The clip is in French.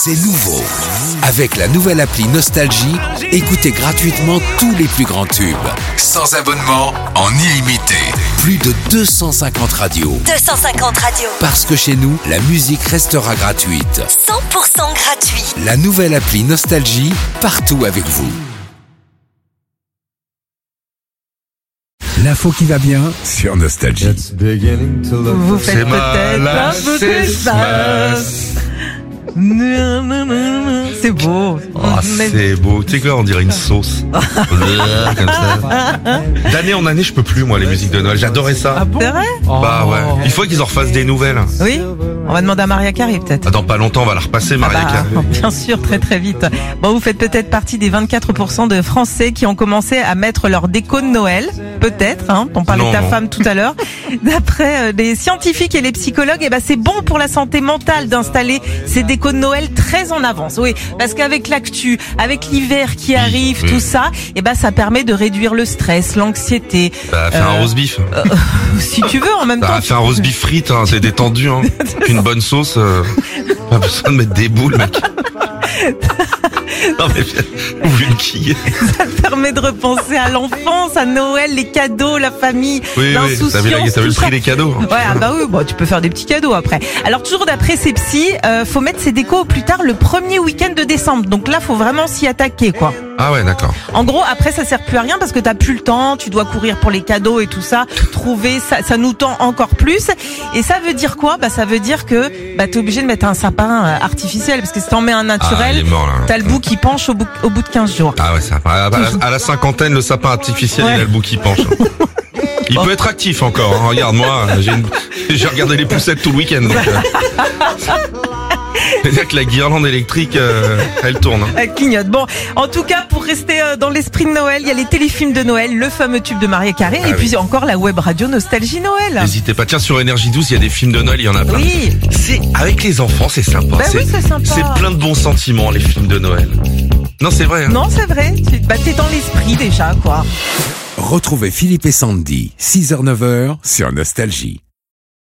C'est nouveau. Avec la nouvelle appli Nostalgie, écoutez gratuitement tous les plus grands tubes. Sans abonnement, en illimité. Plus de 250 radios. 250 radios. Parce que chez nous, la musique restera gratuite. 100% gratuit. La nouvelle appli Nostalgie, partout avec vous. L'info qui va bien sur Nostalgie. Vous faites peut-être un peu Christmas. C'est beau. Ah, c'est beau. Tu sais quoi, on dirait une sauce. Comme ça. D'année en année, je peux plus, moi, les musiques de Noël. J'adorais ça. C'est vrai Bah ouais. Il faut qu'ils en refassent des nouvelles. Oui On va demander à Maria Carey peut-être. Ah, Dans pas longtemps, on va la repasser, Maria Bah, Carey. bien sûr, très très vite. Bon, vous faites peut-être partie des 24% de Français qui ont commencé à mettre leur déco de Noël. Peut-être, hein. On parlait Non, de ta non. femme tout à l'heure. D'après euh, les scientifiques et les psychologues, eh ben, c'est bon pour la santé mentale d'installer ces décos de Noël très en avance. Oui, parce qu'avec l'actu, avec l'hiver qui arrive, oui. tout ça, eh ben, ça permet de réduire le stress, l'anxiété. Bah, fais un Euh, roast beef. Si tu veux, en même temps. Bah, fais un roast beef frites, hein. C'est détendu, hein. Une bonne sauce. euh, Pas besoin de mettre des boules, mec. Non, mais ou une quille. Ça permet de repenser à l'enfance, à Noël, les cadeaux, la famille, Oui, oui. l'insouciance. T'as vu, t'as vu le prix des cadeaux? Ouais, ah bah oui, bon, tu peux faire des petits cadeaux après. Alors toujours d'après ces psys, euh, faut mettre ses décos au plus tard le premier week-end de décembre. Donc là, faut vraiment s'y attaquer, quoi. Ah ouais, d'accord. En gros, après, ça sert plus à rien parce que t'as plus le temps, tu dois courir pour les cadeaux et tout ça. Trouver, ça, ça nous tend encore plus. Et ça veut dire quoi? Bah, ça veut dire que bah t'es obligé de mettre un sapin euh, artificiel parce que si t'en mets un Ah, il naturel, est mort, là. t'as le bout qui penche au bout, au bout de 15 jours. Ah ouais, ça. À, à- à la cinquantaine, le sapin artificiel, Ouais. il a le bout qui penche. Il peut être actif encore. hein. Regarde, moi, j'ai une- j'ai regardé les poussettes tout le week-end. donc, euh, C'est-à-dire que la guirlande électrique, euh, elle tourne. hein. Elle clignote. Bon, en tout cas, pour rester euh, dans l'esprit de Noël, il y a les téléfilms de Noël, le fameux tube de Maria Carré, Ah et oui. puis encore la web radio Nostalgie Noël. N'hésitez pas. Tiens, sur Énergie 12, il y a des films de Noël, il y en a plein. Oui. C'est avec les enfants, c'est sympa. Bah oui, c'est sympa. C'est plein de bons sentiments, les films de Noël. Non, c'est vrai. hein. Non, c'est vrai. Tu bah, t'es dans l'esprit déjà, quoi. Retrouvez Philippe et Sandy, 6h-9h sur Nostalgie.